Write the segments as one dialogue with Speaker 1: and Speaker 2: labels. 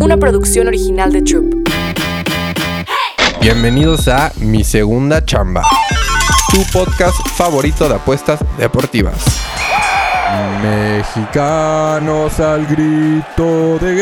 Speaker 1: una producción original de Troop.
Speaker 2: Bienvenidos a Mi Segunda Chamba, tu podcast favorito de apuestas deportivas. Mexicanos al grito de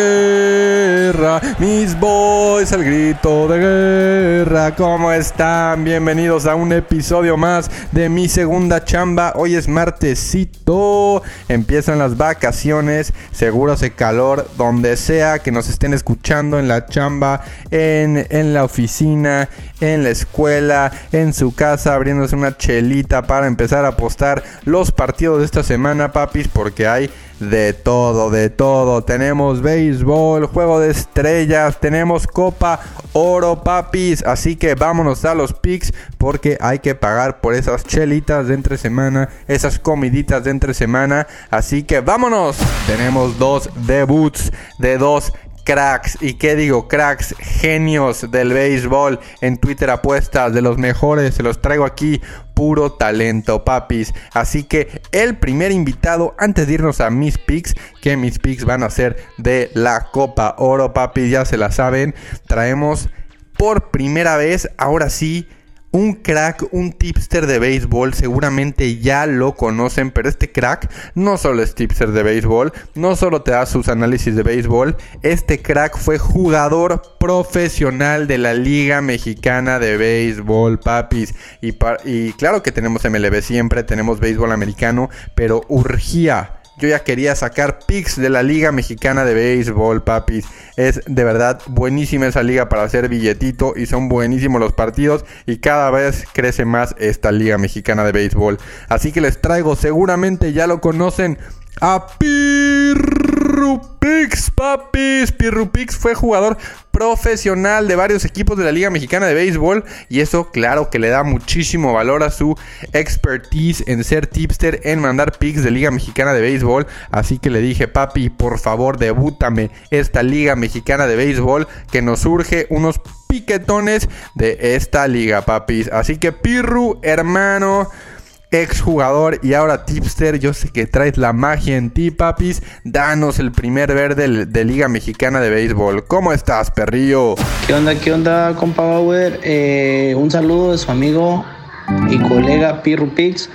Speaker 2: guerra, mis boys al grito de guerra, ¿cómo están? Bienvenidos a un episodio más de mi segunda chamba. Hoy es martesito, empiezan las vacaciones, seguro hace calor, donde sea que nos estén escuchando en la chamba, en, en la oficina, en la escuela, en su casa, abriéndose una chelita para empezar a apostar los partidos de esta semana, papis, porque hay de todo, de todo. Tenemos béisbol, juego de estrellas, tenemos Copa Oro, papis. Así que vámonos a los picks porque hay que pagar por esas chelitas de entre semana, esas comiditas de entre semana. Así que vámonos. Tenemos dos debuts de dos cracks. ¿Y qué digo? Cracks, genios del béisbol en Twitter apuestas, de los mejores. Se los traigo aquí. Puro talento, papis. Así que el primer invitado, antes de irnos a mis picks, que mis picks van a ser de la Copa Oro, papis, ya se la saben. Traemos por primera vez, ahora sí, un crack, un tipster de béisbol, seguramente ya lo conocen, pero este crack no solo es tipster de béisbol, no solo te da sus análisis de béisbol, este crack fue jugador profesional de la Liga Mexicana de Béisbol, papis. Y, claro que tenemos MLB siempre, tenemos béisbol americano, pero urgía yo ya quería sacar picks de la Liga Mexicana de Béisbol, papis. Es de verdad buenísima esa liga para hacer billetito y son buenísimos los partidos y cada vez crece más esta Liga Mexicana de Béisbol. Así que les traigo, seguramente ya lo conocen, a Pirrupix, papis. Pirrupix fue jugador profesional de varios equipos de la Liga Mexicana de Béisbol y eso claro que le da muchísimo valor a su expertise en ser tipster, en mandar picks de Liga Mexicana de Béisbol. Así que le dije, papi, por favor, debútame esta Liga Mexicana de Béisbol que nos surge unos piquetones de esta liga, papis. Así que Pirru, hermano exjugador y ahora tipster. Yo sé que traes la magia en ti, papis. Danos el primer verde de Liga Mexicana de Béisbol. ¿Cómo estás, perrillo?
Speaker 3: ¿Qué onda, qué onda, compa Bauer? Eh, un saludo de su amigo y colega Pirru Pix.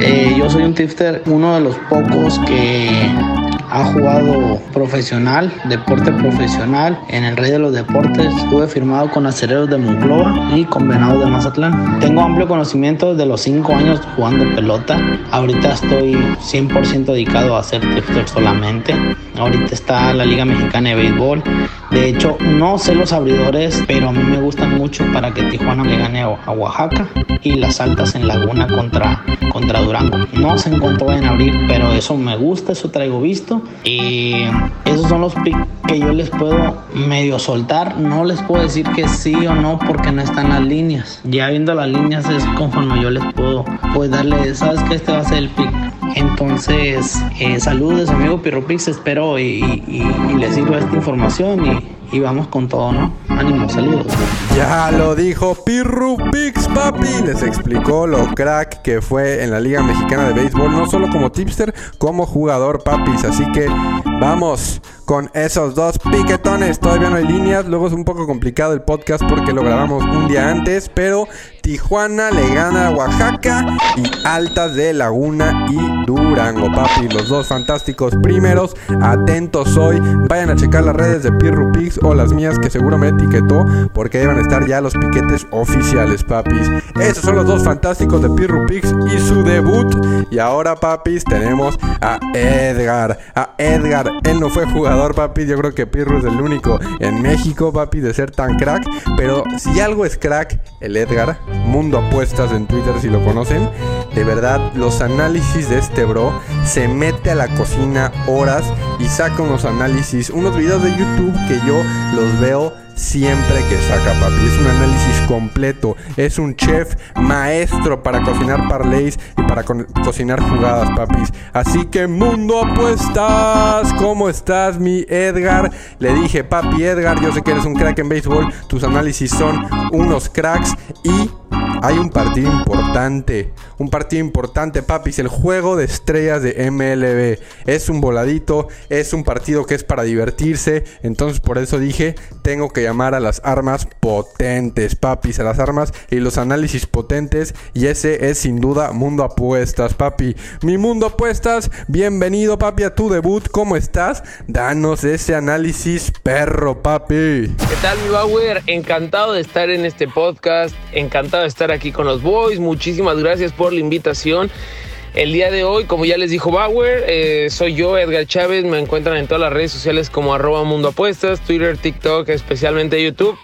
Speaker 3: Eh, yo soy un tipster, uno de los pocos que ha jugado profesional, deporte profesional en el Rey de los Deportes. Estuve firmado con Acereros de Monclova y con Venados de Mazatlán. Tengo amplio conocimiento de los 5 años jugando pelota. Ahorita estoy 100% dedicado a hacer tipster solamente. Ahorita está la Liga Mexicana de Béisbol. De hecho, no sé los abridores, pero a mí me gustan mucho para que Tijuana le gane a Oaxaca y las altas en Laguna contra, contra Durango. No se encontró en abrir, pero eso me gusta, eso traigo visto. Y esos son los picks que yo les puedo medio soltar. No les puedo decir que sí o no porque no están las líneas. Ya viendo las líneas es conforme yo les puedo pues darle, sabes que este va a ser el pick. Entonces, eh, saludos amigo Pirropix, espero y, les sirva esta información y, y, vamos con todo, ¿no? Ánimo, saludos.
Speaker 2: Ya lo dijo Pirru Pix, papi. Les explicó lo crack que fue en la Liga Mexicana de Béisbol, no solo como tipster, como jugador, papis. Así que vamos con esos dos piquetones. Todavía no hay líneas, luego es un poco complicado el podcast porque lo grabamos un día antes, pero Tijuana le gana a Oaxaca y Altas de Laguna y Durango, papi. Los dos fantásticos primeros. Atentos hoy. Vayan a checar las redes de Pirru Pix o las mías que seguro me etiquetó porque ahí van a estar ya los piquetes oficiales, papis. Esos son los dos fantásticos de Pirru Pix y su debut. Y ahora, papis, tenemos a Edgar. A Edgar. Él no fue jugador, papi. Yo creo que Pirru es el único en México, papi, de ser tan crack. Pero si algo es crack, el Edgar Mundo Apuestas en Twitter si lo conocen. De verdad, los análisis de este bro se mete a la cocina horas y saca unos análisis, unos videos de YouTube que yo los veo siempre que saca, papi. Es un análisis completo. Es un chef maestro para cocinar parlays y para cocinar jugadas, papis. Así que mundo apuestas. ¿Cómo estás, mi Edgar? Le dije, papi Edgar, yo sé que eres un crack en béisbol. Tus análisis son unos cracks y hay un partido importante. Un partido importante, papis. El juego de estrellas de MLB. Es un voladito. Es un partido que es para divertirse. Entonces por eso dije, tengo que llamar a las armas potentes, papis. A las armas y los análisis potentes. Y ese es sin duda Mundo Apuestas, papi. Mi Mundo Apuestas, bienvenido, papi, a tu debut. ¿Cómo estás? Danos ese análisis perro, papi.
Speaker 4: ¿Qué tal, mi Bauer? Encantado de estar en este podcast. Encantado de estar aquí con los boys. Muchísimas gracias por la invitación. El día de hoy, como ya les dijo Bauer, eh, soy yo, Edgar Chávez. Me encuentran en todas las redes sociales como arroba mundo apuestas, Twitter, TikTok, especialmente YouTube.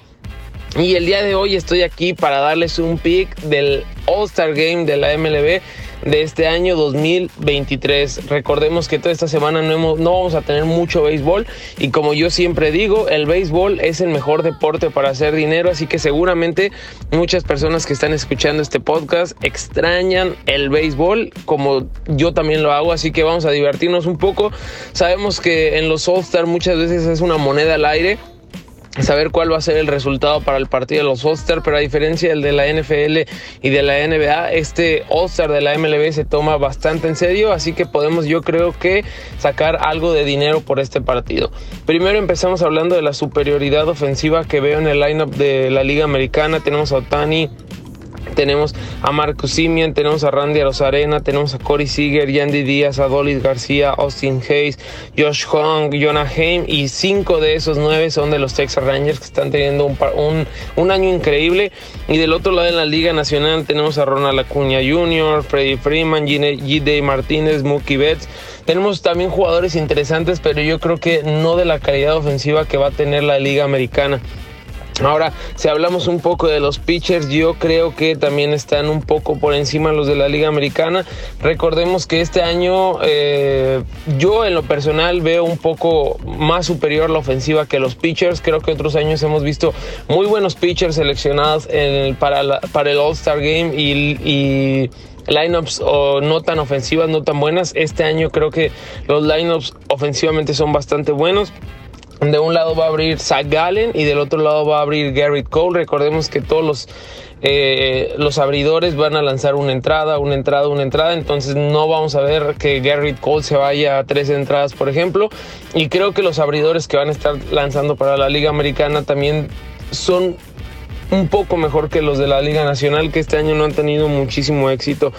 Speaker 4: Y el día de hoy estoy aquí para darles un pick del All-Star Game de la MLB de este año 2023. Recordemos que toda esta semana no, no vamos a tener mucho béisbol y como yo siempre digo, el béisbol es el mejor deporte para hacer dinero, así que seguramente muchas personas que están escuchando este podcast extrañan el béisbol como yo también lo hago, así que vamos a divertirnos un poco. Sabemos que en los All-Star muchas veces es una moneda al aire saber cuál va a ser el resultado para el partido de los All-Star, pero a diferencia del de la NFL y de la NBA, este All-Star de la MLB se toma bastante en serio, así que podemos yo creo que sacar algo de dinero por este partido. Primero empezamos hablando de la superioridad ofensiva que veo en el lineup de la Liga Americana, tenemos a Otani, tenemos a Marcus Simian, tenemos a Randy Rosarena, tenemos a Corey Seager, Yandy Díaz, Adolis García, Austin Hayes, Josh Hong, Jonah Haim y cinco de esos nueve son de los Texas Rangers que están teniendo un, un, año increíble. Y del otro lado en la Liga Nacional tenemos a Ronald Acuña Jr., Freddy Freeman, G.D. Martínez, Mookie Betts. Tenemos también jugadores interesantes, pero yo creo que no de la calidad ofensiva que va a tener la Liga Americana. Ahora, si hablamos un poco de los pitchers, yo creo que también están un poco por encima los de la Liga Americana. Recordemos que este año eh, yo en lo personal veo un poco más superior la ofensiva que los pitchers. Creo que otros años hemos visto muy buenos pitchers seleccionados para, el All-Star Game y, lineups no tan ofensivas, no tan buenas. Este año creo que los lineups ofensivamente son bastante buenos. De un lado va a abrir Zach Gallen y del otro lado va a abrir Garrett Cole. Recordemos que todos los, eh, los abridores van a lanzar una entrada, una entrada, una entrada. Entonces no vamos a ver que Garrett Cole se vaya a tres entradas, por ejemplo. Y creo que los abridores que van a estar lanzando para la Liga Americana también son un poco mejor que los de la Liga Nacional, que este año no han tenido muchísimo éxito.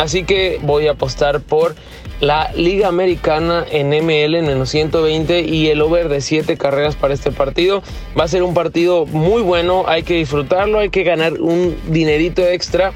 Speaker 4: Así que voy a apostar por la Liga Americana en ML en menos 120 y el over de 7 carreras para este partido. Va a ser un partido muy bueno, hay que disfrutarlo, hay que ganar un dinerito extra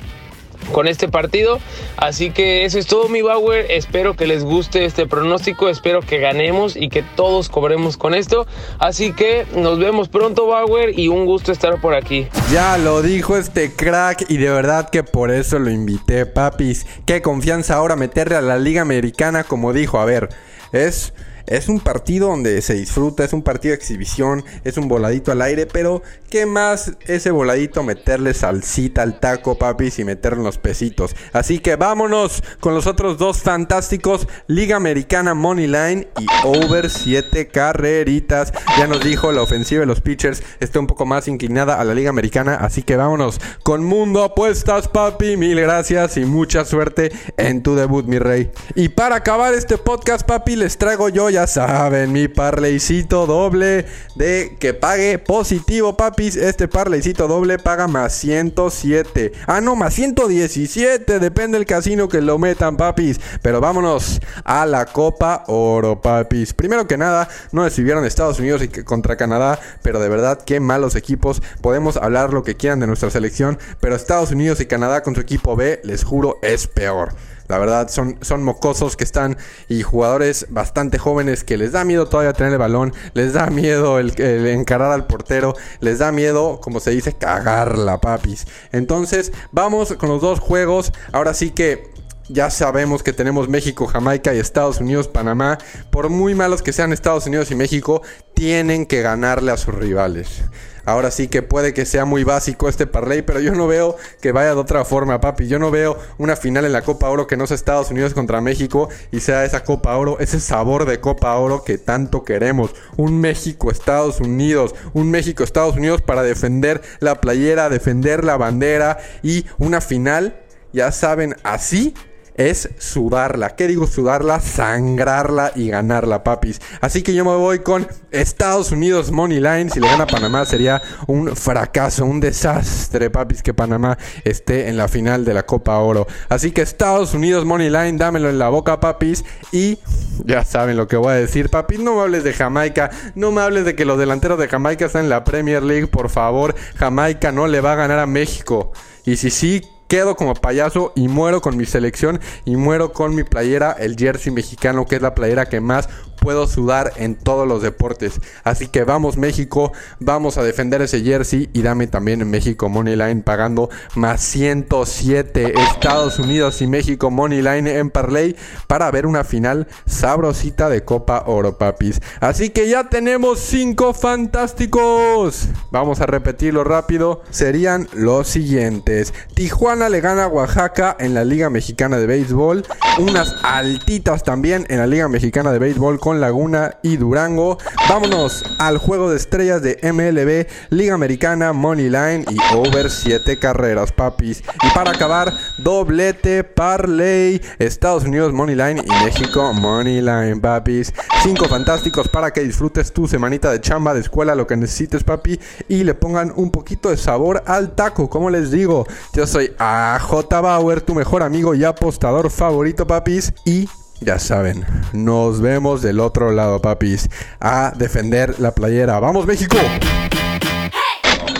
Speaker 4: con este partido. Así que eso es todo mi Bauer. Espero que les guste este pronóstico. Espero que ganemos y que todos cobremos con esto. Así que nos vemos pronto Bauer y un gusto estar por aquí.
Speaker 2: Ya lo dijo este crack y de verdad que por eso lo invité, papis. Qué confianza ahora meterle a la liga americana como dijo. A ver, es es un partido donde se disfruta, es un partido de exhibición, es un voladito al aire, pero ¿qué más ese voladito meterle salsita al taco, papis, y meterle los pesitos? Así que vámonos con los otros dos fantásticos, Liga Americana Money Line y Over 7 carreritas. Ya nos dijo la ofensiva de los pitchers está un poco más inclinada a la Liga Americana, así que vámonos con Mundo Apuestas, papi. Mil gracias y mucha suerte en tu debut, mi rey. Y para acabar este podcast, papi, les traigo yo ya ya saben, mi parleycito doble de que pague positivo, papis. Este parleycito doble paga más 107. Ah, no, más 117. Depende del casino que lo metan, papis. Pero vámonos a la Copa Oro, papis. Primero que nada, no decidieron Estados Unidos y contra Canadá, pero de verdad, qué malos equipos. Podemos hablar lo que quieran de nuestra selección, pero Estados Unidos y Canadá con su equipo B, les juro, es peor. La verdad, son, son mocosos que están y jugadores bastante jóvenes que les da miedo todavía tener el balón, les da miedo el, encarar al portero, les da miedo, como se dice, cagarla, papis. Entonces, vamos con los dos juegos. Ahora sí que Ya sabemos que tenemos México, Jamaica y Estados Unidos, Panamá. Por muy malos que sean Estados Unidos y México, tienen que ganarle a sus rivales. Ahora sí que puede que sea muy básico este parlay, pero yo no veo que vaya de otra forma, papi. Yo no veo una final en la Copa Oro que no sea Estados Unidos contra México y sea esa Copa Oro, ese sabor de Copa Oro que tanto queremos. Un México-Estados Unidos, un México-Estados Unidos para defender la playera, defender la bandera y una final, ya saben, así es sudarla. ¿Qué digo sudarla? Sangrarla y ganarla, papis. Así que yo me voy con Estados Unidos Money Line. Si le gana Panamá sería un fracaso, un desastre, papis, que Panamá esté en la final de la Copa Oro. Así que Estados Unidos Money Line, dámelo en la boca, papis. Y ya saben lo que voy a decir, papis. No me hables de Jamaica. No me hables de que los delanteros de Jamaica están en la Premier League. Por favor, Jamaica no le va a ganar a México. Y si sí, quedo como payaso y muero con mi selección y muero con mi playera, el jersey mexicano, que es la playera que más puedo sudar en todos los deportes. Así que vamos México, vamos a defender ese jersey y dame también en México Moneyline pagando más 107 Estados Unidos y México Moneyline en Parlay para ver una final sabrosita de Copa Oro, papis. Así que ya tenemos 5 fantásticos. Vamos a repetirlo rápido. Serían los siguientes. Tijuana le gana a Oaxaca en la Liga Mexicana de Béisbol. Unas altitas también en la Liga Mexicana de Béisbol con Laguna y Durango. Vámonos al juego de estrellas de MLB, Liga Americana, Money Line y over 7 carreras, papis. Y para acabar, doblete, parlay, Estados Unidos Money Line y México Money Line, papis. Cinco fantásticos para que disfrutes tu semanita de chamba, de escuela, lo que necesites, papi. Y le pongan un poquito de sabor al taco, como les digo. Yo soy AJ Bauer, tu mejor amigo y apostador favorito, papis. Y ya saben, nos vemos del otro lado, papis. A defender la playera. ¡Vamos, México!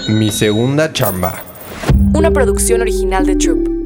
Speaker 1: Mi segunda chamba. Una producción original de Troop.